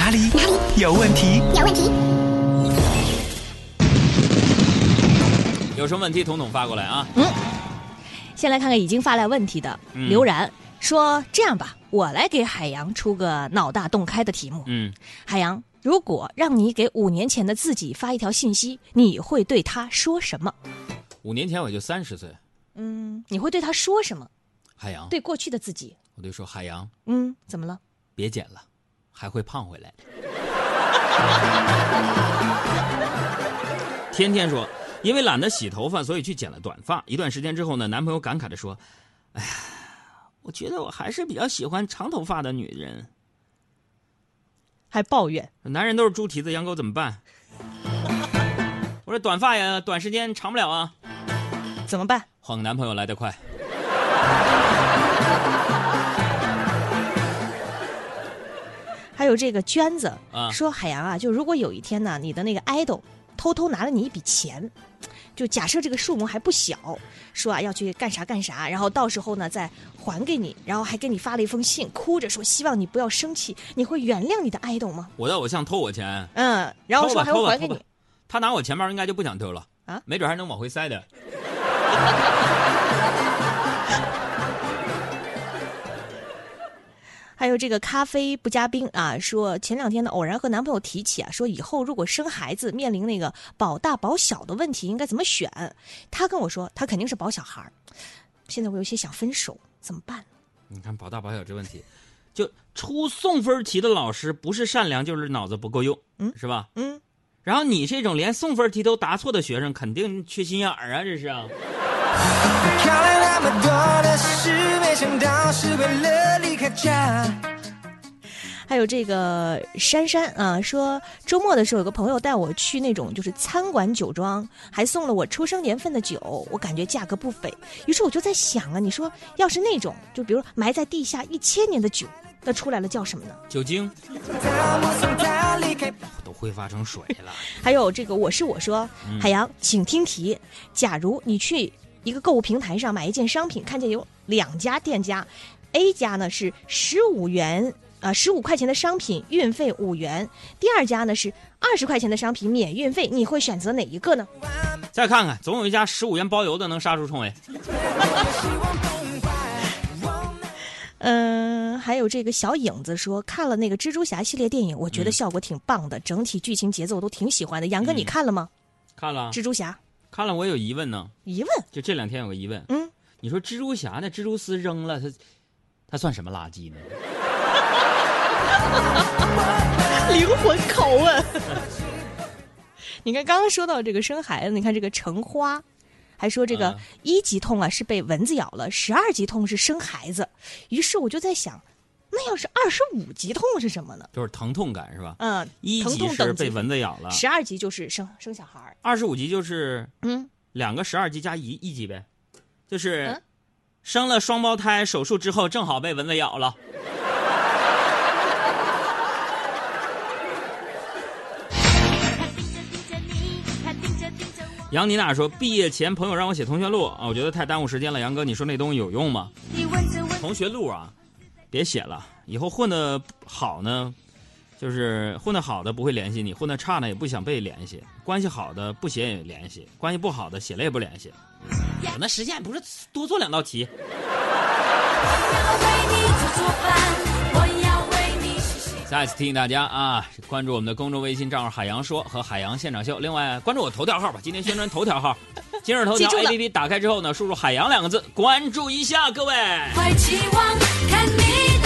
哪里？哪里有问题？有问题。有什么问题，统统发过来啊！嗯先来看看已经发来问题的嗯刘然、说：“这样吧，我来给海洋出个脑大洞开的题目。嗯，海洋，如果让你给五年前的自己发一条信息，你会对他说什么？五年前我就三十岁，嗯，你会对他说什么？海洋，对过去的自己，我就说海洋，嗯，怎么了？别剪了，还会胖回来。天天说，因为懒得洗头发，所以去剪了短发。一段时间之后呢，男朋友感慨的说：“哎呀，我觉得我还是比较喜欢长头发的女人。还抱怨？男人都是猪蹄子，养狗怎么办？”我说短发呀，短时间长不了啊，怎么办？换个男朋友来得快。有这个娟子、啊说：“海洋啊，就如果有一天呢，你的那个 idol 偷偷拿了你一笔钱，就假设这个数目还不小，说啊要去干啥干啥，然后到时候呢再还给你，然后还给你发了一封信，哭着说希望你不要生气，你会原谅你的 idol 吗？我的偶像偷我钱，嗯，然后说还会还给你偷吧偷吧。他拿我钱包应该就不想偷了啊没准还能往回塞的。有这个咖啡不加冰啊，说前两天呢偶然和男朋友提起啊，说以后如果生孩子面临那个保大保小的问题，应该怎么选？他跟我说他肯定是保小孩儿，现在我有些想分手，怎么办？你看保大保小这问题，就出送分题的老师不是善良就是脑子不够用，嗯是吧？嗯，然后你这种连送分题都答错的学生，肯定缺心眼儿啊，这是啊。想到是为了离开家。还有这个珊珊啊，说周末的时候有个朋友带我去那种就是餐馆酒庄，还送了我出生年份的酒，我感觉价格不菲。于是我就在想啊，你说要是那种就比如埋在地下一千年的酒，那出来了叫什么呢？酒精。都挥发成水了。还有这个我是我说，海洋，请听题：假如你去一个购物平台上买一件商品，看见有两家店家，A 家呢是十五元。啊，十五块钱的商品运费五元，第二家呢是二十块钱的商品免运费，你会选择哪一个呢？再看看，总有一家十五元包邮的能杀出重围。嗯、还有这个小影子说看了那个蜘蛛侠系列电影，我觉得效果挺棒的，整体剧情节奏我都挺喜欢的。杨哥，你看了吗？看了，蜘蛛侠看了，我有疑问呢。疑问，就这两天有个疑问，嗯，你说蜘蛛侠那蜘蛛丝扔了，它它算什么垃圾呢？灵魂拷问。你看，刚刚说到这个生孩子，你看这个橙花，还说这个嗯一级痛啊是被蚊子咬了，十二级痛是生孩子。于是我就在想，那要是二十五级痛是什么呢？就是疼痛感是吧？嗯，一级是被蚊子咬了，十二级就是生生小孩儿。二十五级就是嗯，两个十二级加一一级呗，就是嗯生了双胞胎手术之后正好被蚊子咬了。杨妮娜说：“毕业前朋友让我写同学录啊，我觉得太耽误时间了。杨哥，你说那东西有用吗？同学录啊，别写了。以后混的好呢，就是混的好的不会联系你，混的差呢也不想被联系。关系好的不写也联系，关系不好的写了也不联系。我那时间不是多做两道题。再次提醒大家啊，关注我们的公众微信账号“海洋说”和“海洋现场秀”。另外，关注我头条号吧，今天宣传头条号。今日头条 APP 打开之后呢，输入“海洋”两个字，关注一下各位。怀期望看你